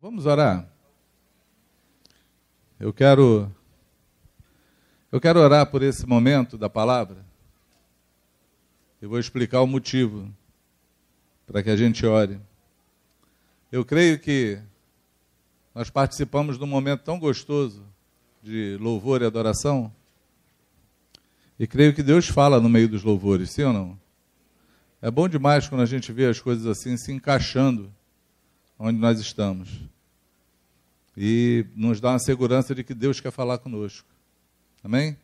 Vamos orar. Eu quero eu quero orar por esse momento da palavra. Eu vou explicar o motivo para que a gente ore. Eu creio que nós participamos de um momento tão gostoso de louvor e adoração. E creio que Deus fala no meio dos louvores, sim ou não? É bom demais quando a gente vê as coisas assim se encaixando onde nós estamos. E nos dá uma segurança de que Deus quer falar conosco. Amém?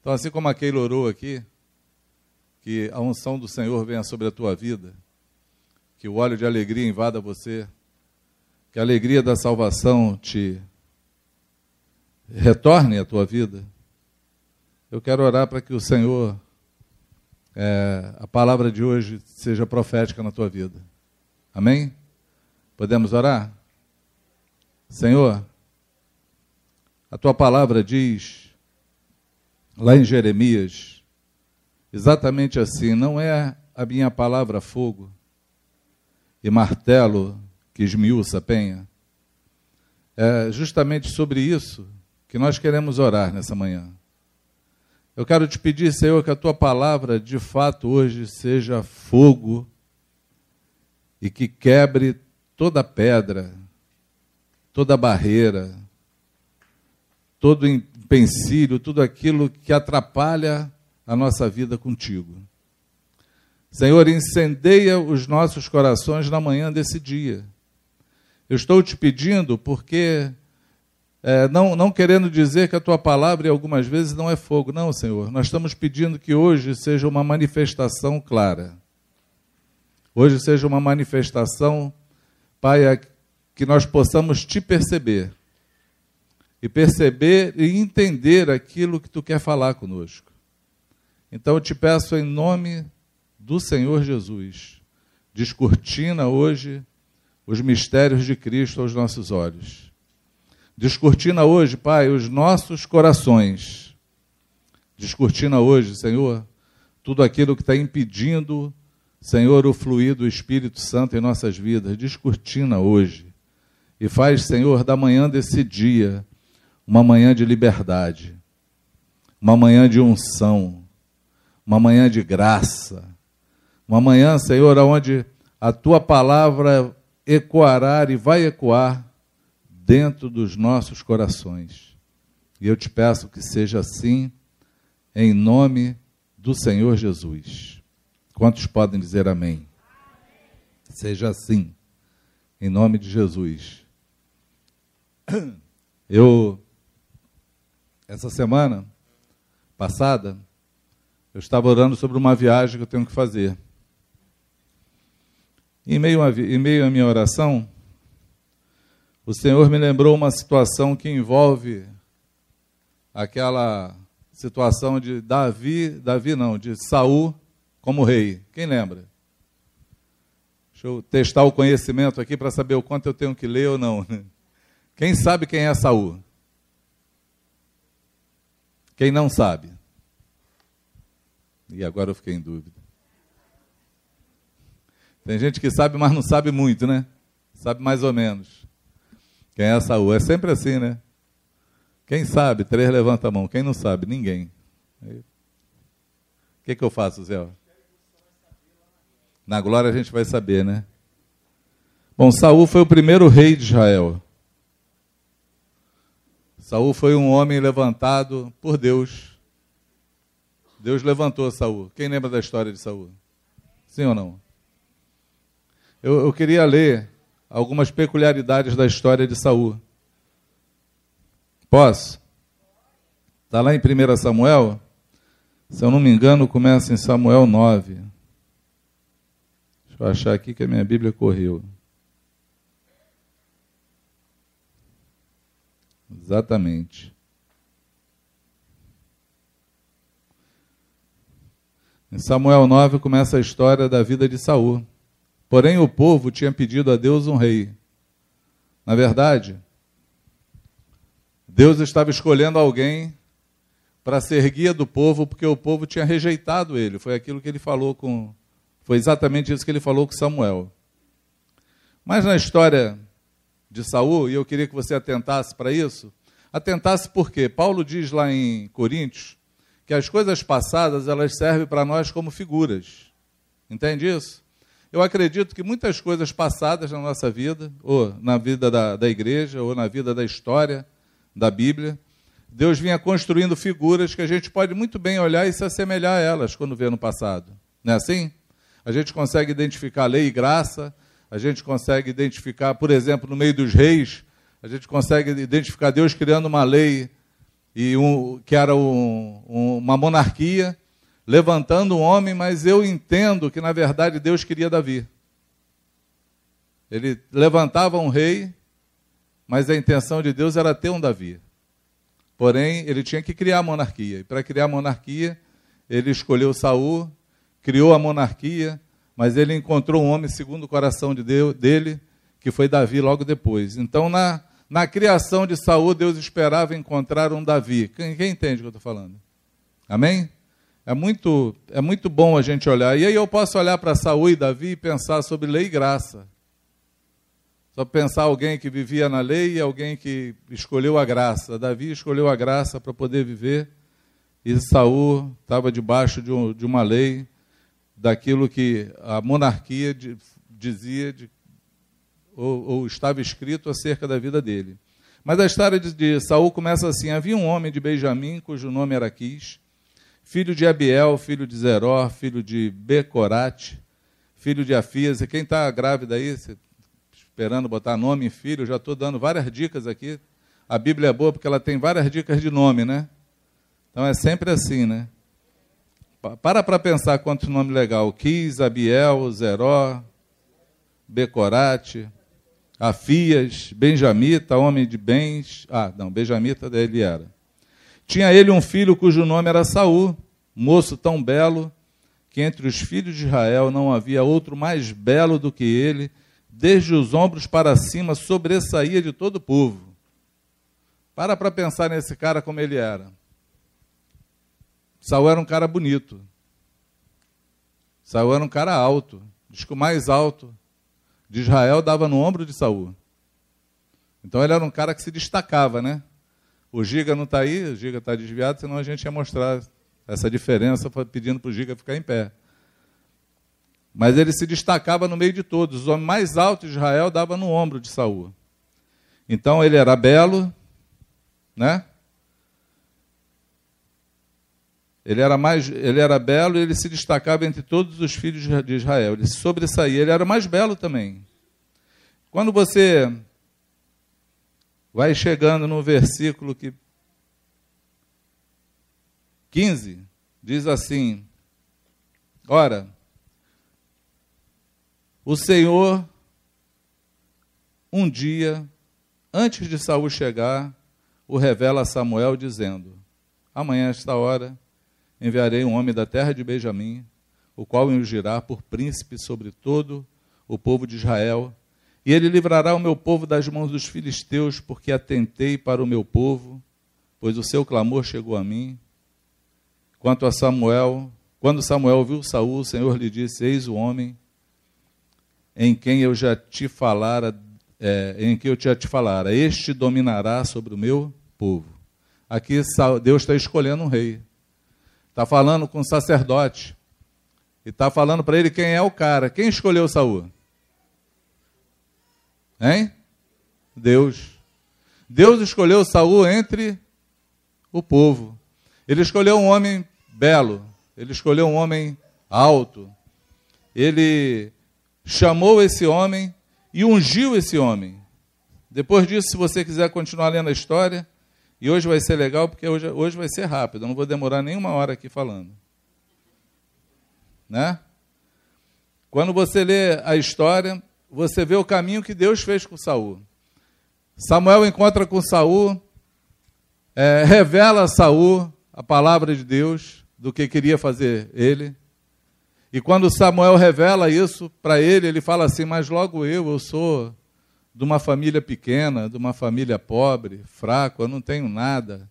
Então, assim como aquele orou aqui, que a unção do Senhor venha sobre a tua vida, que o óleo de alegria invada você, que a alegria da salvação te retorne à tua vida, eu quero orar para que o Senhor, é, a palavra de hoje, seja profética na tua vida. Amém? Podemos orar? Senhor, a tua palavra diz, lá em Jeremias, exatamente assim: não é a minha palavra fogo e martelo que esmiuça a penha. É justamente sobre isso que nós queremos orar nessa manhã. Eu quero te pedir, Senhor, que a tua palavra de fato hoje seja fogo e que quebre toda pedra, toda barreira, todo empecilho, tudo aquilo que atrapalha a nossa vida contigo. Senhor, incendeia os nossos corações na manhã desse dia eu estou te pedindo porque, é, não, não querendo dizer que a tua palavra algumas vezes não é fogo, não, Senhor. Nós estamos pedindo que hoje seja uma manifestação clara. Hoje seja uma manifestação, Pai, que nós possamos te perceber. E perceber e entender aquilo que tu quer falar conosco. Então eu te peço em nome do Senhor Jesus, descortina hoje os mistérios de Cristo aos nossos olhos. Descortina hoje, Pai, os nossos corações. Descortina hoje, Senhor, tudo aquilo que está impedindo, Senhor, o fluir do Espírito Santo em nossas vidas. Descortina hoje. E faz, Senhor, da manhã desse dia uma manhã de liberdade, uma manhã de unção, uma manhã de graça, uma manhã, Senhor, onde a tua palavra ecoará e vai ecoar dentro dos nossos corações. E eu te peço que seja assim, em nome do Senhor Jesus. Quantos podem dizer amém? Seja assim, em nome de Jesus. Eu, essa semana passada, eu estava orando sobre uma viagem que eu tenho que fazer. Em meio, a, em meio à minha oração, o Senhor me lembrou uma situação que envolve aquela situação de Davi, Davi não, de Saul como rei. Quem lembra? Deixa eu testar o conhecimento aqui para saber o quanto eu tenho que ler ou não. Quem sabe quem é Saul? Quem não sabe? E agora eu fiquei em dúvida. Tem gente que sabe, mas não sabe muito, né? Sabe mais ou menos. Quem é Saul? É sempre assim, né? Quem sabe? Três levanta a mão. Quem não sabe? Ninguém. O que, que eu faço, Zé? Na glória a gente vai saber, né? Bom, Saul foi o primeiro rei de Israel. Saul foi um homem levantado por Deus. Deus levantou Saul. Quem lembra da história de Saul? Sim ou não? Eu, eu queria ler algumas peculiaridades da história de Saul. Posso? Está lá em 1 Samuel? Se eu não me engano, começa em Samuel 9. Deixa eu achar aqui que a minha Bíblia correu. Exatamente. Em Samuel 9 começa a história da vida de Saul. Porém, o povo tinha pedido a Deus um rei. Na verdade, Deus estava escolhendo alguém para ser guia do povo, porque o povo tinha rejeitado ele. Foi aquilo que ele falou com. Foi exatamente isso que ele falou com Samuel. Mas na história de Saul, e eu queria que você atentasse para isso, atentasse porque Paulo diz lá em Coríntios que as coisas passadas elas servem para nós como figuras. Entende isso? Eu acredito que muitas coisas passadas na nossa vida, ou na vida da, da igreja, ou na vida da história da Bíblia, Deus vinha construindo figuras que a gente pode muito bem olhar e se assemelhar a elas quando vê no passado. Não é assim? A gente consegue identificar lei e graça, a gente consegue identificar, por exemplo, no meio dos reis, a gente consegue identificar Deus criando uma lei e um, que era um, um, uma monarquia, levantando um homem, mas eu entendo que na verdade Deus queria Davi. Ele levantava um rei, mas a intenção de Deus era ter um Davi. Porém, ele tinha que criar a monarquia. E para criar a monarquia, ele escolheu Saul, criou a monarquia, mas ele encontrou um homem segundo o coração de Deus, dele, que foi Davi logo depois. Então, na, na criação de Saul, Deus esperava encontrar um Davi. Quem, quem entende o que eu estou falando? Amém? É muito, é muito bom a gente olhar. E aí eu posso olhar para Saul e Davi e pensar sobre lei e graça. Só pensar alguém que vivia na lei e alguém que escolheu a graça. Davi escolheu a graça para poder viver e Saul estava debaixo de, um, de uma lei daquilo que a monarquia de, dizia de, ou, ou, estava escrito acerca da vida dele. Mas a história de, de Saul começa assim: havia um homem de Benjamim cujo nome era Quis, filho de Abiel, filho de Zeró, filho de Becorate, filho de Afias. E quem está grávida aí, esperando botar nome em filho, já estou dando várias dicas aqui. A Bíblia é boa porque ela tem várias dicas de nome, né? Então é sempre assim, né? Para para pensar quanto nome legal. Quis, Abiel, Zeró, Becorate, Afias, Benjamita, homem de bens. Ah, não, Benjamita dele era. Tinha ele um filho cujo nome era Saul, moço tão belo que entre os filhos de Israel não havia outro mais belo do que ele, desde os ombros para cima sobressaía de todo o povo. Para para pensar nesse cara como ele era. Saul era um cara bonito. Saul era um cara alto. Diz que o mais alto de Israel dava no ombro de Saul. Então ele era um cara que se destacava, né? O Giga não está aí, o Giga está desviado, senão a gente ia mostrar essa diferença pedindo para o Giga ficar em pé. Mas ele se destacava no meio de todos. Os homens mais altos de Israel dava no ombro de Saul. Então ele era belo, né? Ele era, mais, ele era belo e ele se destacava entre todos os filhos de Israel. Ele sobressaía. Ele era mais belo também. Quando você vai chegando no versículo que 15, diz assim: Ora, o Senhor, um dia, antes de Saul chegar, o revela a Samuel, dizendo: Amanhã, esta hora, enviarei um homem da terra de Benjamim, o qual ungirá por príncipe sobre todo o povo de Israel, e ele livrará o meu povo das mãos dos filisteus, porque atentei para o meu povo, pois o seu clamor chegou a mim. Quanto a Samuel, quando Samuel viu Saul, o Senhor lhe disse: Eis o homem em quem eu já te falara, é, em que eu já te falara, este dominará sobre o meu povo. Aqui Deus está escolhendo um rei está falando com o sacerdote e está falando para ele quem é o cara. Quem escolheu Saul? Hein? Deus. Deus escolheu Saul entre o povo. Ele escolheu um homem belo, ele escolheu um homem alto. Ele chamou esse homem e ungiu esse homem. Depois disso, se você quiser continuar lendo a história, e hoje vai ser legal porque hoje, hoje vai ser rápido, eu não vou demorar nenhuma hora aqui falando. Né? Quando você lê a história, você vê o caminho que Deus fez com Saul. Samuel encontra com Saul, é, revela a Saul a palavra de Deus do que queria fazer ele. E quando Samuel revela isso para ele, ele fala assim: Mas logo eu, eu sou de uma família pequena, de uma família pobre, fraco, eu não tenho nada.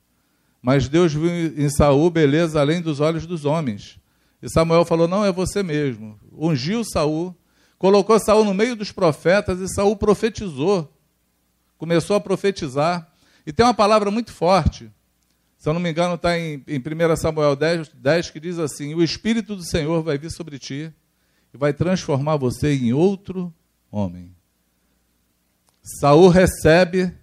Mas Deus viu em Saul beleza além dos olhos dos homens. E Samuel falou: "Não é você mesmo". Ungiu Saul, colocou Saul no meio dos profetas e Saul profetizou. Começou a profetizar. E tem uma palavra muito forte. Se eu não me engano, está em, em 1 Samuel 10, 10, que diz assim: O Espírito do Senhor vai vir sobre ti e vai transformar você em outro homem. Saul recebe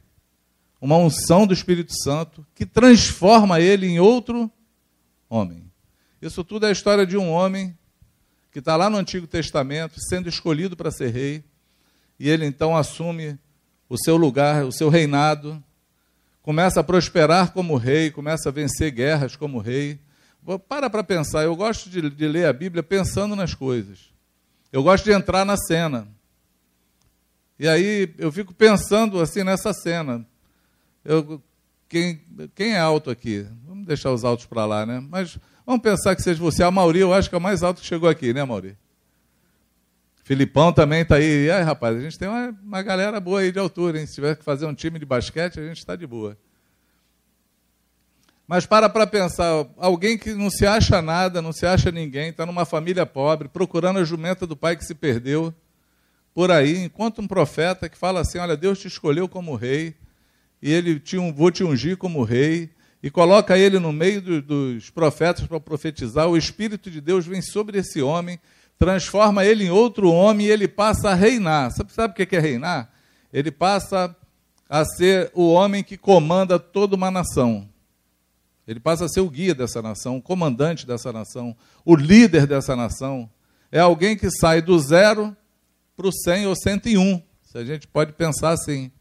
uma unção do Espírito Santo que transforma ele em outro homem. Isso tudo é a história de um homem que está lá no Antigo Testamento, sendo escolhido para ser rei, e ele então assume o seu lugar, o seu reinado, começa a prosperar como rei, começa a vencer guerras como rei. Para para pensar, eu gosto de, de ler a Bíblia pensando nas coisas. Eu gosto de entrar na cena. E aí eu fico pensando assim nessa cena. Eu, quem, quem é alto aqui? Vamos deixar os altos para lá, né? Mas vamos pensar que seja você. A Mauri, eu acho que é o mais alto que chegou aqui, né, Mauri? Filipão também está aí. E aí, rapaz, a gente tem uma, uma galera boa aí de altura, hein? Se tiver que fazer um time de basquete, a gente está de boa. Mas para para pensar, alguém que não se acha nada, não se acha ninguém, está numa família pobre, procurando a jumenta do pai que se perdeu, por aí, enquanto um profeta que fala assim, olha, Deus te escolheu como rei, e ele te, vou te ungir como rei, e coloca ele no meio do, dos profetas para profetizar, o Espírito de Deus vem sobre esse homem, transforma ele em outro homem e ele passa a reinar. Sabe, sabe o que é reinar? Ele passa a ser o homem que comanda toda uma nação. Ele passa a ser o guia dessa nação, o comandante dessa nação, o líder dessa nação. É alguém que sai do zero para o 100 ou 101. Se a gente pode pensar assim.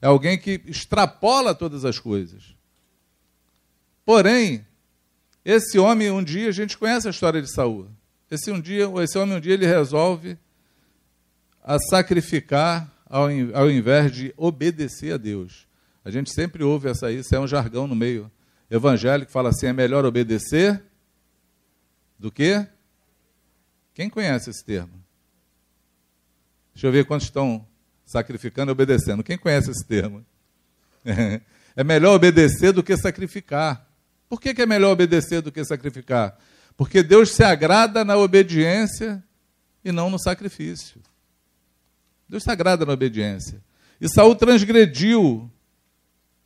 É alguém que extrapola todas as coisas. Porém, esse homem um dia, a gente conhece a história de Saul. Esse, um dia, esse homem um dia ele resolve a sacrificar ao, ao invés de obedecer a Deus. A gente sempre ouve essa isso, é um jargão no meio evangélico fala assim: é melhor obedecer do que? Quem conhece esse termo? Deixa eu ver quantos estão sacrificando e obedecendo. Quem conhece esse termo? É melhor obedecer do que sacrificar. Por que, que é melhor obedecer do que sacrificar? Porque Deus se agrada na obediência e não no sacrifício. Deus se agrada na obediência. E Saul transgrediu.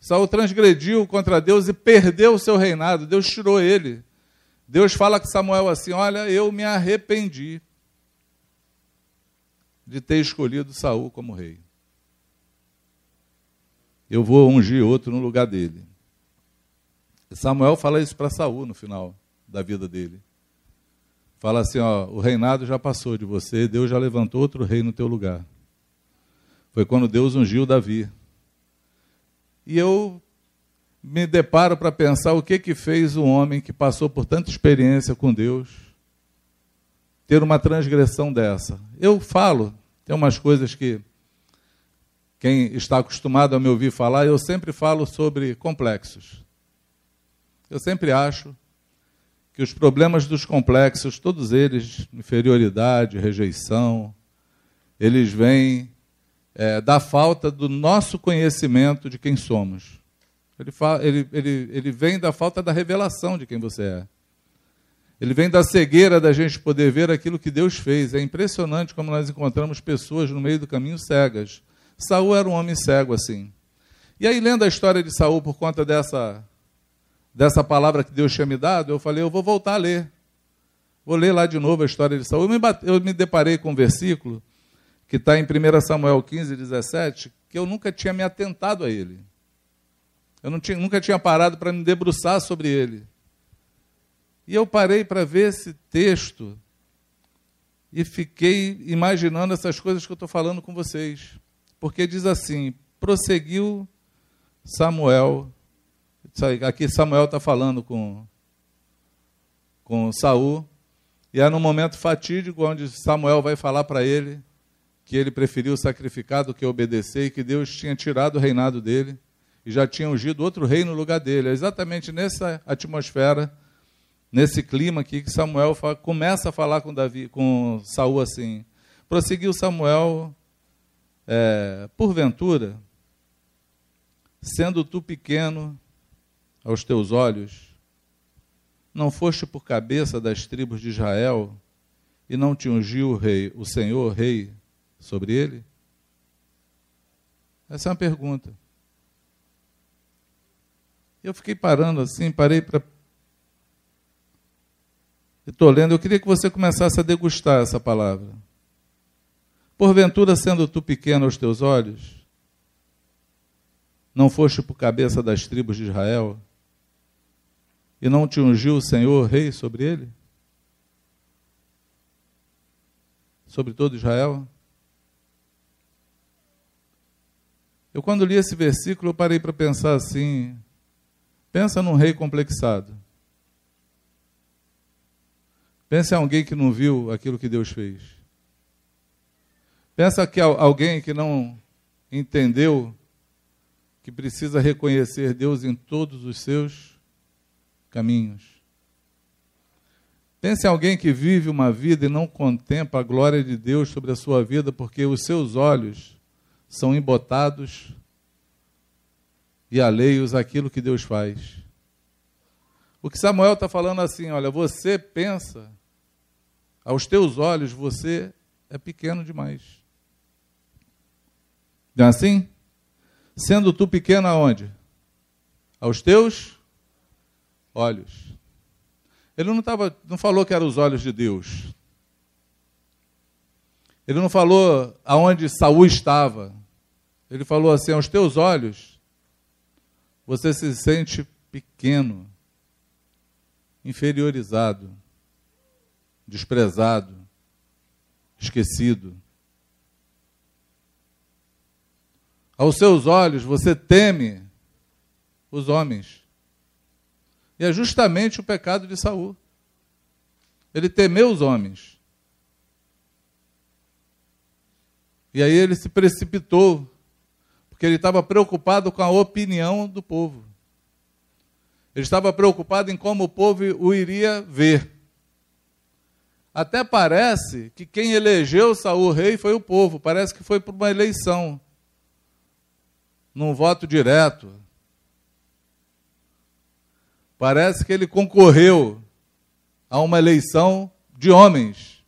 Saul transgrediu contra Deus e perdeu o seu reinado. Deus tirou ele. Deus fala com Samuel assim: Olha, eu me arrependi de ter escolhido Saul como rei. Eu vou ungir outro no lugar dele. Samuel fala isso para Saul no final da vida dele. Fala assim, ó, o reinado já passou de você, Deus já levantou outro rei no teu lugar. Foi quando Deus ungiu Davi. E eu me deparo para pensar o que que fez um homem que passou por tanta experiência com Deus ter uma transgressão dessa. Eu falo, tem umas coisas que quem está acostumado a me ouvir falar, eu sempre falo sobre complexos. Eu sempre acho que os problemas dos complexos, todos eles, inferioridade, rejeição, eles vêm é, da falta do nosso conhecimento de quem somos. Ele, ele, ele, ele vem da falta da revelação de quem você é. Ele vem da cegueira da gente poder ver aquilo que Deus fez. É impressionante como nós encontramos pessoas no meio do caminho cegas. Saul era um homem cego assim. E aí, lendo a história de Saul por conta dessa, dessa palavra que Deus tinha me dado, eu falei, eu vou voltar a ler. Vou ler lá de novo a história de Saul. Eu me, bate, eu me deparei com um versículo que está em 1 Samuel 15, 17, que eu nunca tinha me atentado a ele. Eu tinha, nunca tinha parado para me debruçar sobre ele. E eu parei para ver esse texto e fiquei imaginando essas coisas que eu estou falando com vocês. Porque diz assim: prosseguiu Samuel. Aqui Samuel está falando com, com Saul. E é no momento fatídico onde Samuel vai falar para ele que ele preferiu sacrificar do que obedecer e que Deus tinha tirado o reinado dele e já tinha ungido outro rei no lugar dele. É exatamente nessa atmosfera nesse clima aqui que Samuel fala, começa a falar com Davi, com Saul assim. Prosseguiu Samuel, é, porventura, sendo tu pequeno, aos teus olhos? Não foste por cabeça das tribos de Israel e não te ungiu o rei, o Senhor rei sobre ele? Essa é uma pergunta. Eu fiquei parando assim, parei para. Estou lendo, eu queria que você começasse a degustar essa palavra. Porventura, sendo tu pequeno aos teus olhos, não foste por cabeça das tribos de Israel, e não te ungiu o Senhor rei sobre ele? Sobre todo Israel? Eu, quando li esse versículo, eu parei para pensar assim: pensa num rei complexado. Pensa em alguém que não viu aquilo que Deus fez. Pensa que alguém que não entendeu que precisa reconhecer Deus em todos os seus caminhos. Pense em alguém que vive uma vida e não contempla a glória de Deus sobre a sua vida, porque os seus olhos são embotados e alheios àquilo que Deus faz. O que Samuel está falando assim, olha, você pensa, aos teus olhos você é pequeno demais. Não é assim? Sendo tu pequeno aonde? Aos teus olhos. Ele não, tava, não falou que eram os olhos de Deus. Ele não falou aonde Saul estava. Ele falou assim: aos teus olhos, você se sente pequeno, inferiorizado, desprezado, esquecido. Aos seus olhos, você teme os homens. E é justamente o pecado de Saul. Ele temeu os homens. E aí ele se precipitou porque ele estava preocupado com a opinião do povo. Ele estava preocupado em como o povo o iria ver. Até parece que quem elegeu Saul rei foi o povo, parece que foi por uma eleição, num voto direto. Parece que ele concorreu a uma eleição de homens.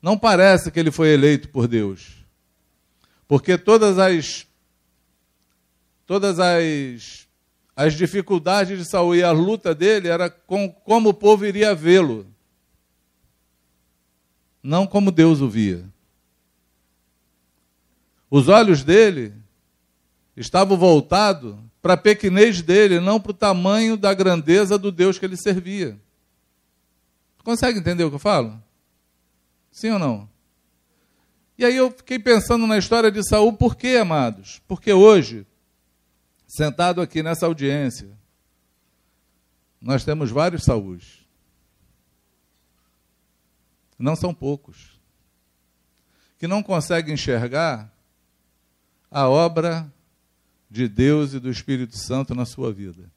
Não parece que ele foi eleito por Deus. Porque todas as todas as, as dificuldades de Saul e a luta dele era com como o povo iria vê-lo, não como Deus o via. Os olhos dele estavam voltados para a pequenez dele, não para o tamanho da grandeza do Deus que ele servia. Consegue entender o que eu falo? Sim ou não? E aí eu fiquei pensando na história de Saul, por quê, amados? Porque hoje sentado aqui nessa audiência, nós temos vários Saús. Não são poucos. Que não conseguem enxergar a obra de Deus e do Espírito Santo na sua vida.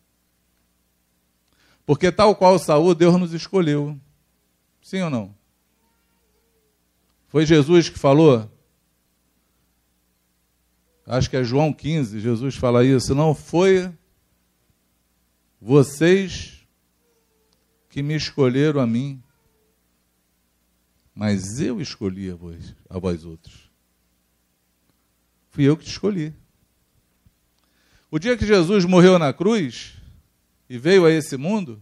Porque tal qual Saul, Deus nos escolheu. Sim ou não? Foi Jesus que falou: acho que é João 15, Jesus fala isso, não foi vocês que me escolheram a mim, mas eu escolhi a vós, a vós outros. Fui eu que te escolhi. O dia que Jesus morreu na cruz e veio a esse mundo,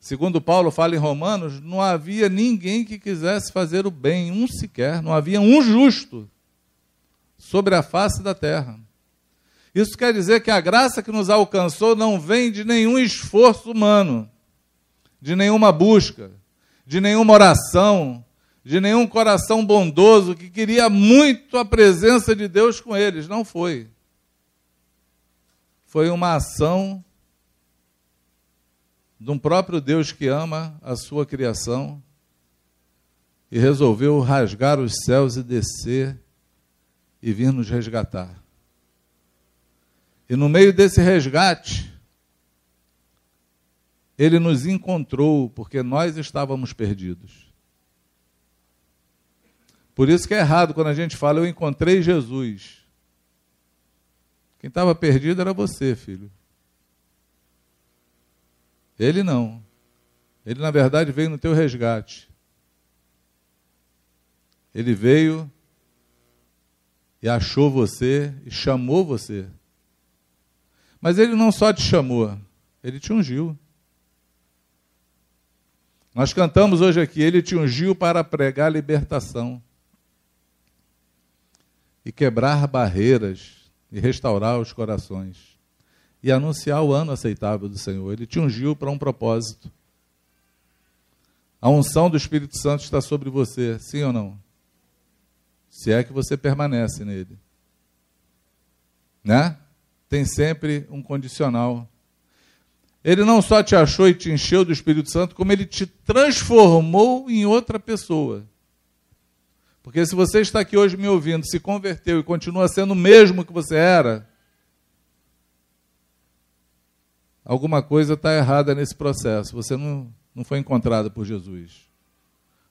segundo Paulo fala em Romanos, não havia ninguém que quisesse fazer o bem, um sequer, não havia um justo sobre a face da terra. Isso quer dizer que a graça que nos alcançou não vem de nenhum esforço humano, de nenhuma busca, de nenhuma oração, de nenhum coração bondoso que queria muito a presença de Deus com eles. Não foi. Foi uma ação de um próprio Deus que ama a sua criação e resolveu rasgar os céus e descer e vir nos resgatar. E no meio desse resgate, ele nos encontrou, porque nós estávamos perdidos. Por isso que é errado quando a gente fala, eu encontrei Jesus. Quem estava perdido era você, filho. Ele não. Ele, na verdade, veio no teu resgate. Ele veio e achou você e chamou você. Mas ele não só te chamou, ele te ungiu. Nós cantamos hoje aqui, ele te ungiu para pregar libertação e quebrar barreiras e restaurar os corações e anunciar o ano aceitável do Senhor. Ele te ungiu para um propósito. A unção do Espírito Santo está sobre você, sim ou não? Se é que você permanece nele. Né? Tem sempre um condicional. Ele não só te achou e te encheu do Espírito Santo, como ele te transformou em outra pessoa. Porque se você está aqui hoje me ouvindo, se converteu e continua sendo o mesmo que você era, alguma coisa está errada nesse processo. Você não, não foi encontrado por Jesus.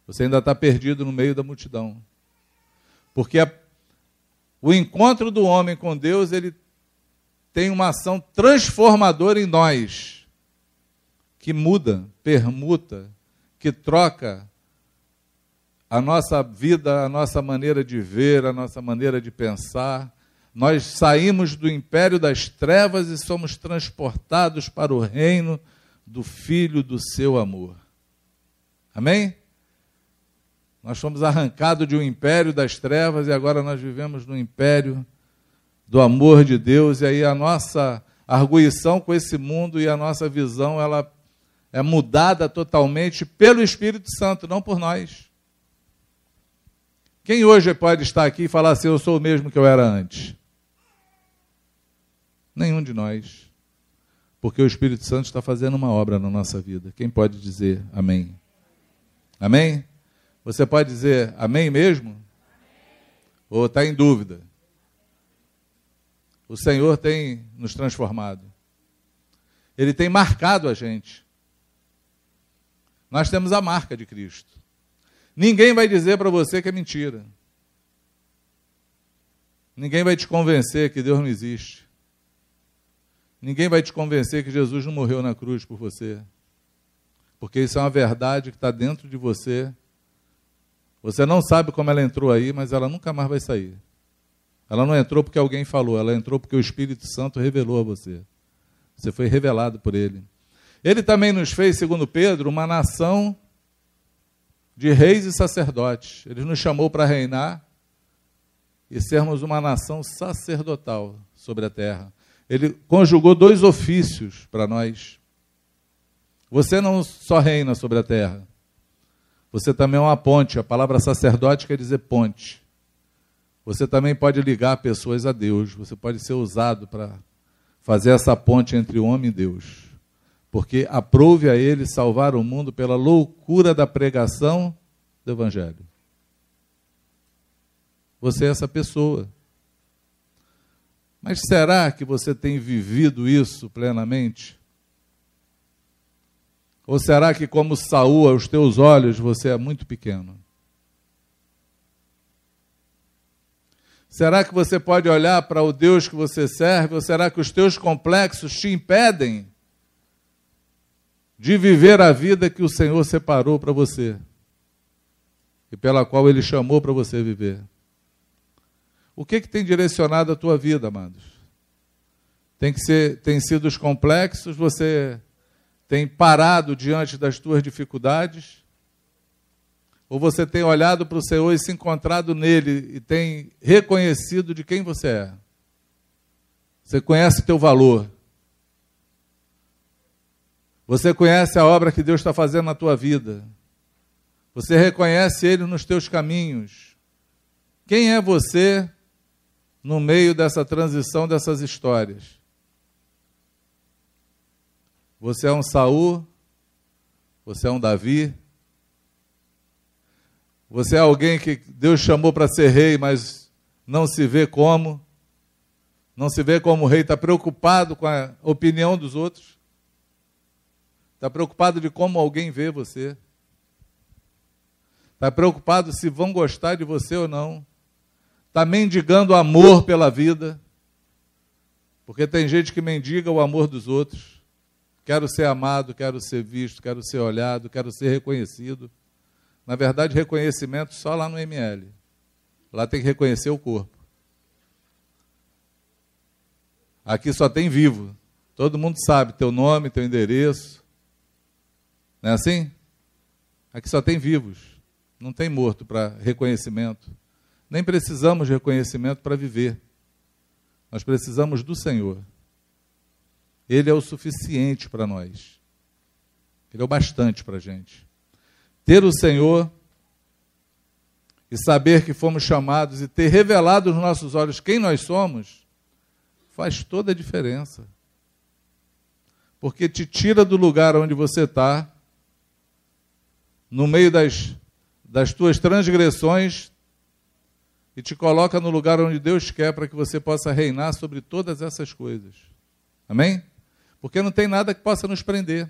Você ainda está perdido no meio da multidão. Porque a, o encontro do homem com Deus, ele tem uma ação transformadora em nós, que muda, permuta, que troca a nossa vida, a nossa maneira de ver, a nossa maneira de pensar. Nós saímos do império das trevas e somos transportados para o reino do Filho do seu amor. Amém? Nós fomos arrancados de um império das trevas e agora nós vivemos no império do amor de Deus, e aí a nossa arguição com esse mundo e a nossa visão, ela é mudada totalmente pelo Espírito Santo, não por nós. Quem hoje pode estar aqui e falar assim: Eu sou o mesmo que eu era antes? Nenhum de nós. Porque o Espírito Santo está fazendo uma obra na nossa vida. Quem pode dizer amém? Amém? Você pode dizer amém mesmo? Amém. Ou está em dúvida? O Senhor tem nos transformado. Ele tem marcado a gente. Nós temos a marca de Cristo. Ninguém vai dizer para você que é mentira. Ninguém vai te convencer que Deus não existe. Ninguém vai te convencer que Jesus não morreu na cruz por você. Porque isso é uma verdade que está dentro de você. Você não sabe como ela entrou aí, mas ela nunca mais vai sair. Ela não entrou porque alguém falou, ela entrou porque o Espírito Santo revelou a você. Você foi revelado por ele. Ele também nos fez, segundo Pedro, uma nação de reis e sacerdotes. Ele nos chamou para reinar e sermos uma nação sacerdotal sobre a terra. Ele conjugou dois ofícios para nós. Você não só reina sobre a terra, você também é uma ponte. A palavra sacerdote quer dizer ponte. Você também pode ligar pessoas a Deus. Você pode ser usado para fazer essa ponte entre o homem e Deus porque aprove a ele salvar o mundo pela loucura da pregação do Evangelho. Você é essa pessoa. Mas será que você tem vivido isso plenamente? Ou será que, como Saul, aos teus olhos você é muito pequeno? Será que você pode olhar para o Deus que você serve? Ou será que os teus complexos te impedem de viver a vida que o Senhor separou para você e pela qual Ele chamou para você viver. O que, que tem direcionado a tua vida, amados? Tem, que ser, tem sido os complexos, você tem parado diante das tuas dificuldades? Ou você tem olhado para o Senhor e se encontrado nele e tem reconhecido de quem você é? Você conhece o teu valor. Você conhece a obra que Deus está fazendo na tua vida. Você reconhece Ele nos teus caminhos. Quem é você no meio dessa transição dessas histórias? Você é um Saul? Você é um Davi? Você é alguém que Deus chamou para ser rei, mas não se vê como? Não se vê como rei, está preocupado com a opinião dos outros? Está preocupado de como alguém vê você. Está preocupado se vão gostar de você ou não. Está mendigando amor pela vida. Porque tem gente que mendiga o amor dos outros. Quero ser amado, quero ser visto, quero ser olhado, quero ser reconhecido. Na verdade, reconhecimento só lá no ML. Lá tem que reconhecer o corpo. Aqui só tem vivo. Todo mundo sabe teu nome, teu endereço. Não é assim? Aqui só tem vivos. Não tem morto para reconhecimento. Nem precisamos de reconhecimento para viver. Nós precisamos do Senhor. Ele é o suficiente para nós. Ele é o bastante para a gente. Ter o Senhor e saber que fomos chamados e ter revelado nos nossos olhos quem nós somos faz toda a diferença. Porque te tira do lugar onde você está, no meio das, das tuas transgressões, e te coloca no lugar onde Deus quer para que você possa reinar sobre todas essas coisas. Amém? Porque não tem nada que possa nos prender.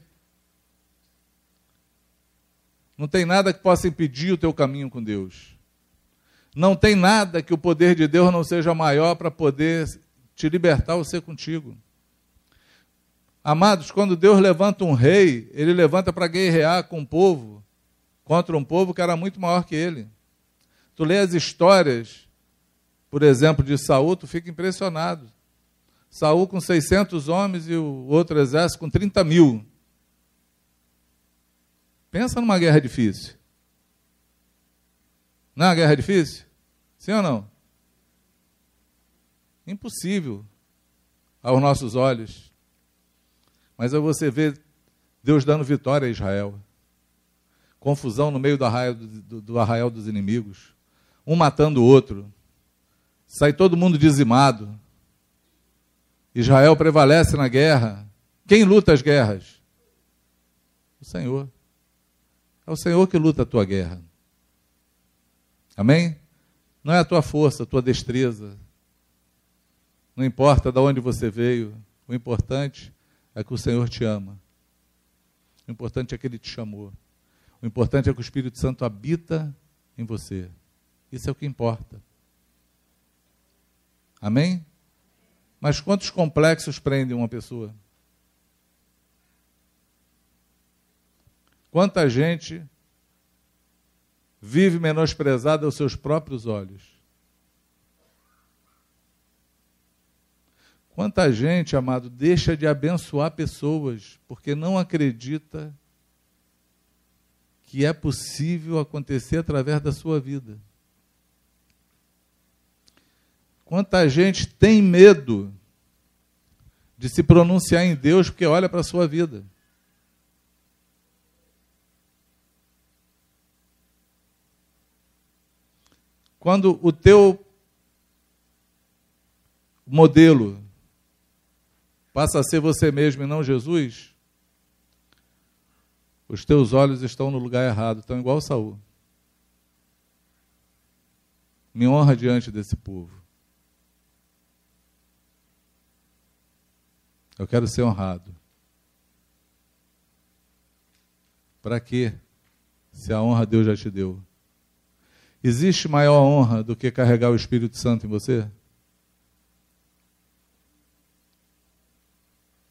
Não tem nada que possa impedir o teu caminho com Deus. Não tem nada que o poder de Deus não seja maior para poder te libertar ou ser contigo. Amados, quando Deus levanta um rei, ele levanta para guerrear com um povo, contra um povo que era muito maior que ele. Tu lê as histórias, por exemplo, de Saul, tu fica impressionado. Saul com 600 homens e o outro exército com 30 mil. Pensa numa guerra difícil. Não é uma guerra difícil? Sim ou não? Impossível aos nossos olhos. Mas aí você vê Deus dando vitória a Israel. Confusão no meio do arraial, do, do arraial dos inimigos. Um matando o outro. Sai todo mundo dizimado. Israel prevalece na guerra. Quem luta as guerras? O Senhor. É o Senhor que luta a tua guerra. Amém? Não é a tua força, a tua destreza, não importa de onde você veio, o importante é que o Senhor te ama. O importante é que Ele te chamou. O importante é que o Espírito Santo habita em você. Isso é o que importa. Amém? Mas quantos complexos prendem uma pessoa? Quanta gente vive menosprezada aos seus próprios olhos? Quanta gente, amado, deixa de abençoar pessoas porque não acredita que é possível acontecer através da sua vida. Quanta gente tem medo de se pronunciar em Deus porque olha para a sua vida. Quando o teu modelo passa a ser você mesmo e não Jesus, os teus olhos estão no lugar errado, estão igual Saul. Me honra diante desse povo. Eu quero ser honrado. Para quê? Se a honra Deus já te deu. Existe maior honra do que carregar o Espírito Santo em você?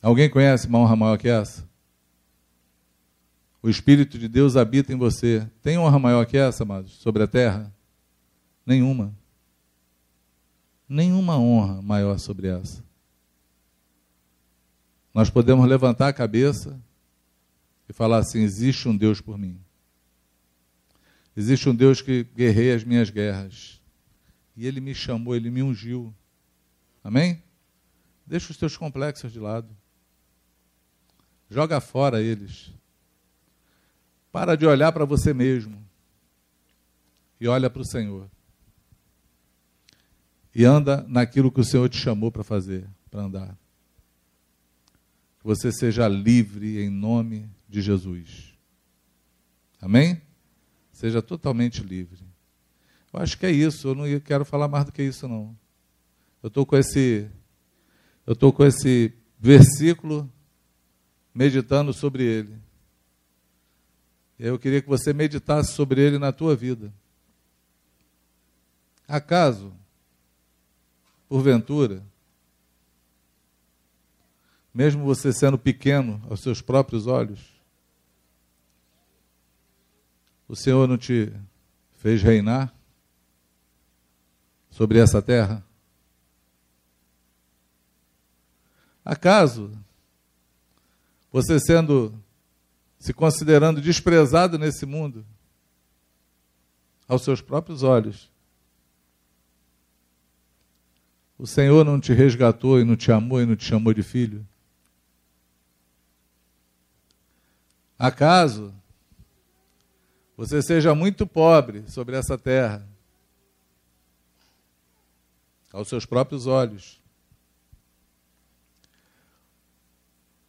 Alguém conhece uma honra maior que essa? O Espírito de Deus habita em você. Tem honra maior que essa, amados, sobre a terra? Nenhuma. Nenhuma honra maior sobre essa. Nós podemos levantar a cabeça e falar assim: existe um Deus por mim. Existe um Deus que guerreia as minhas guerras. E Ele me chamou, Ele me ungiu. Amém? Deixa os teus complexos de lado. Joga fora eles. Para de olhar para você mesmo. E olha para o Senhor. E anda naquilo que o Senhor te chamou para fazer, para andar. Que você seja livre em nome de Jesus. Amém? Seja totalmente livre. Eu acho que é isso. Eu não quero falar mais do que isso, não. Eu estou com esse, eu estou com esse versículo meditando sobre ele. Eu queria que você meditasse sobre ele na tua vida. Acaso, porventura, mesmo você sendo pequeno aos seus próprios olhos, o Senhor não te fez reinar sobre essa terra? Acaso você sendo se considerando desprezado nesse mundo aos seus próprios olhos, o Senhor não te resgatou e não te amou e não te chamou de filho? Acaso você seja muito pobre sobre essa terra, aos seus próprios olhos?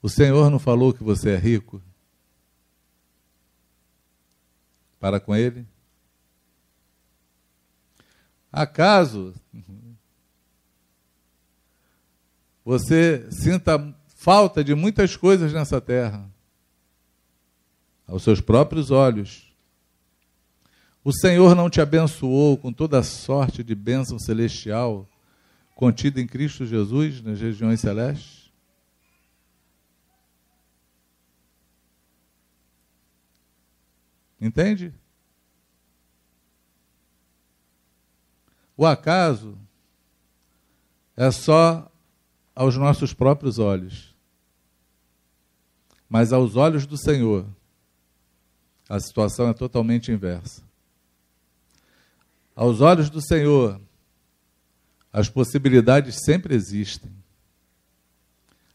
O Senhor não falou que você é rico? Para com Ele? Acaso você sinta falta de muitas coisas nessa terra, aos seus próprios olhos. O Senhor não te abençoou com toda a sorte de bênção celestial contida em Cristo Jesus nas regiões celestes? Entende? O acaso é só aos nossos próprios olhos. Mas aos olhos do Senhor, a situação é totalmente inversa. Aos olhos do Senhor, as possibilidades sempre existem.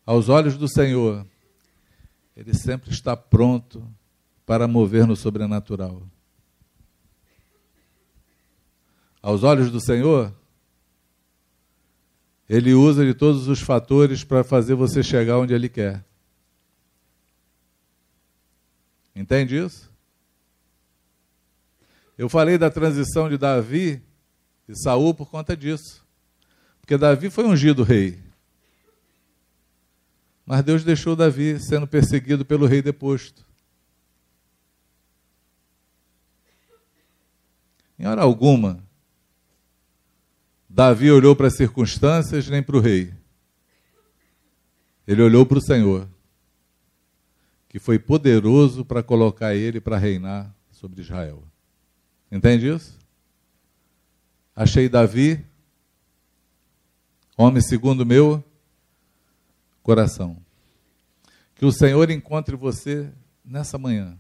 Aos olhos do Senhor, Ele sempre está pronto para mover no sobrenatural. Aos olhos do Senhor, ele usa de todos os fatores para fazer você chegar onde ele quer. Entende isso? Eu falei da transição de Davi e Saul por conta disso. Porque Davi foi ungido rei. Mas Deus deixou Davi sendo perseguido pelo rei deposto. Em hora alguma, Davi olhou para as circunstâncias nem para o rei. Ele olhou para o Senhor, que foi poderoso para colocar ele para reinar sobre Israel. Entende isso? Achei Davi, homem segundo meu coração. Que o Senhor encontre você nessa manhã.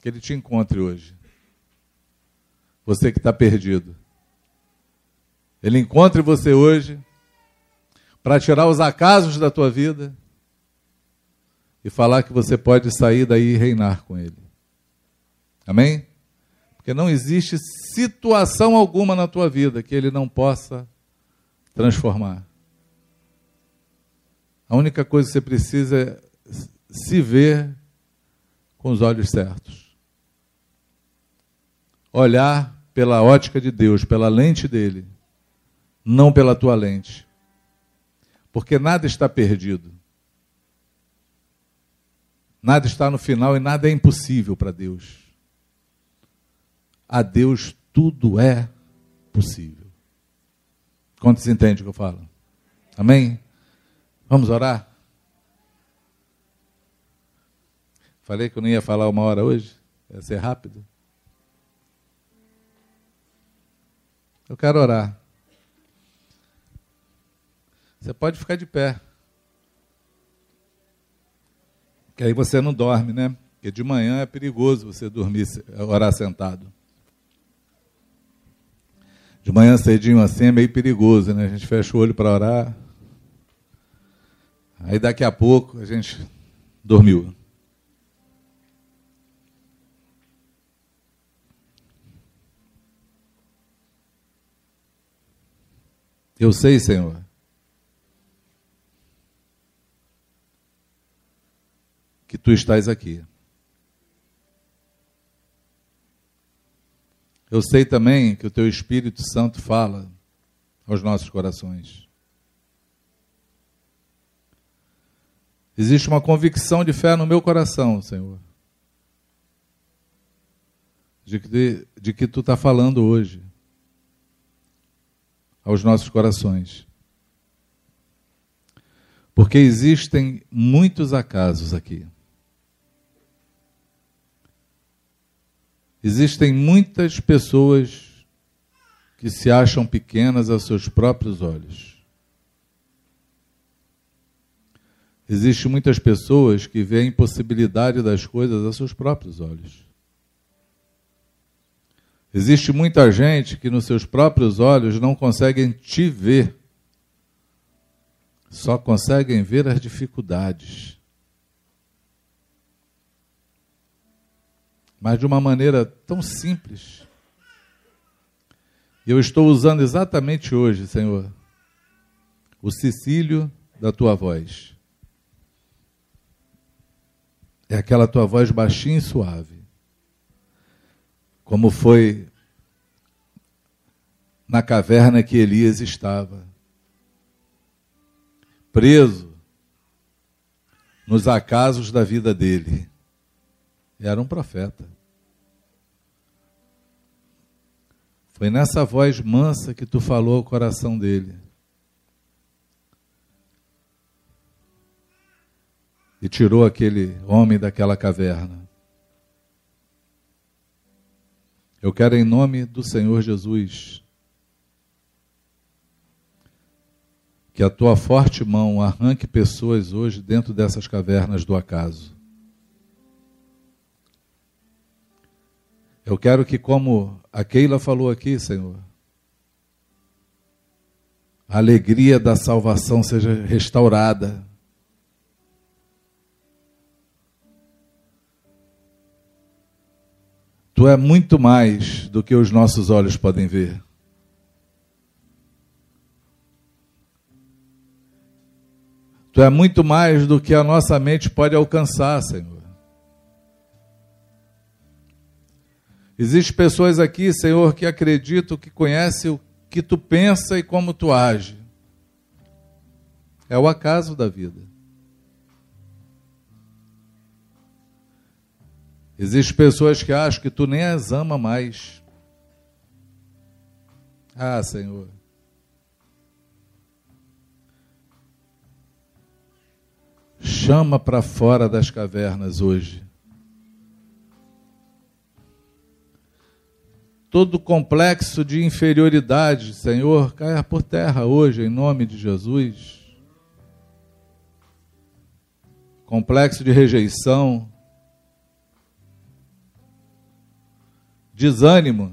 Que Ele te encontre hoje você que está perdido. Ele encontre você hoje para tirar os acasos da tua vida e falar que você pode sair daí e reinar com Ele. Amém? Porque não existe situação alguma na tua vida que Ele não possa transformar. A única coisa que você precisa é se ver com os olhos certos. Olhar pela ótica de Deus, pela lente dele, não pela tua lente. Porque nada está perdido. Nada está no final e nada é impossível para Deus. A Deus tudo é possível. Quantos entendem o que eu falo? Amém? Vamos orar? Falei que eu não ia falar uma hora hoje? Ia ser rápido. Eu quero orar. Você pode ficar de pé. Que aí você não dorme, né? Porque de manhã é perigoso você dormir, orar sentado. De manhã cedinho assim é meio perigoso, né? A gente fecha o olho para orar. Aí daqui a pouco a gente dormiu. Eu sei, Senhor. Que tu estás aqui. Eu sei também que o teu Espírito Santo fala aos nossos corações. Existe uma convicção de fé no meu coração, Senhor, de que, de que tu está falando hoje aos nossos corações. Porque existem muitos acasos aqui. Existem muitas pessoas que se acham pequenas aos seus próprios olhos. Existem muitas pessoas que veem a impossibilidade das coisas aos seus próprios olhos. Existe muita gente que nos seus próprios olhos não conseguem te ver, só conseguem ver as dificuldades. Mas de uma maneira tão simples. E eu estou usando exatamente hoje, Senhor, o Cecílio da tua voz. É aquela tua voz baixinha e suave como foi na caverna que Elias estava, preso nos acasos da vida dele. Era um profeta. Foi nessa voz mansa que tu falou ao coração dele. E tirou aquele homem daquela caverna. Eu quero, em nome do Senhor Jesus, que a tua forte mão arranque pessoas hoje dentro dessas cavernas do acaso. Eu quero que, como a Keila falou aqui, Senhor, a alegria da salvação seja restaurada. Tu é muito mais do que os nossos olhos podem ver. Tu é muito mais do que a nossa mente pode alcançar, Senhor. Existem pessoas aqui, Senhor, que acreditam que conhecem o que tu pensa e como tu age. É o acaso da vida. Existem pessoas que acham que tu nem as ama mais. Ah, Senhor. Chama para fora das cavernas hoje. Todo complexo de inferioridade, Senhor, caia por terra hoje, em nome de Jesus. Complexo de rejeição, desânimo.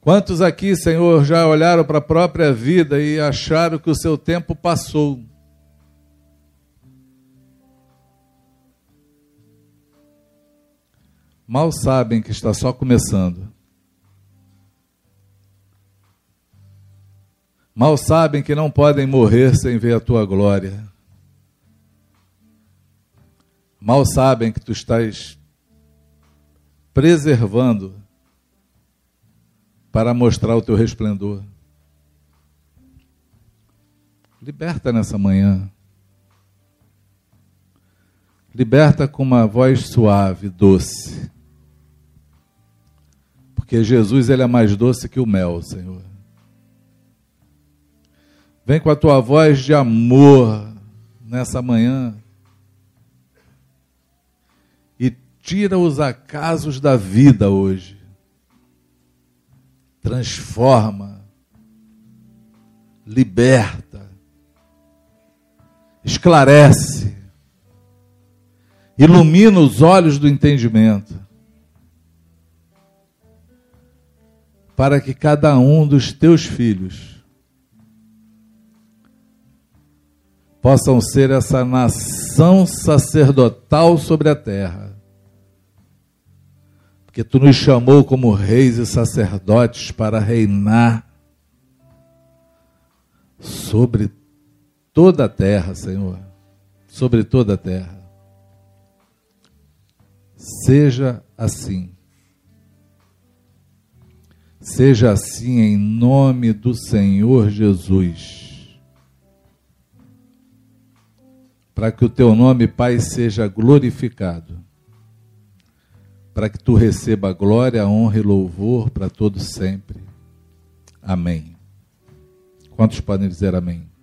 Quantos aqui, Senhor, já olharam para a própria vida e acharam que o seu tempo passou? Mal sabem que está só começando. Mal sabem que não podem morrer sem ver a tua glória mal sabem que tu estás preservando para mostrar o teu resplendor. Liberta nessa manhã. Liberta com uma voz suave, doce. Porque Jesus ele é mais doce que o mel, Senhor. Vem com a tua voz de amor nessa manhã tira os acasos da vida hoje, transforma, liberta, esclarece, ilumina os olhos do entendimento, para que cada um dos teus filhos possam ser essa nação sacerdotal sobre a terra que tu nos chamou como reis e sacerdotes para reinar sobre toda a terra, Senhor, sobre toda a terra. Seja assim. Seja assim em nome do Senhor Jesus. Para que o teu nome, Pai, seja glorificado para que tu receba glória, honra e louvor para todo sempre. Amém. Quantos podem dizer amém?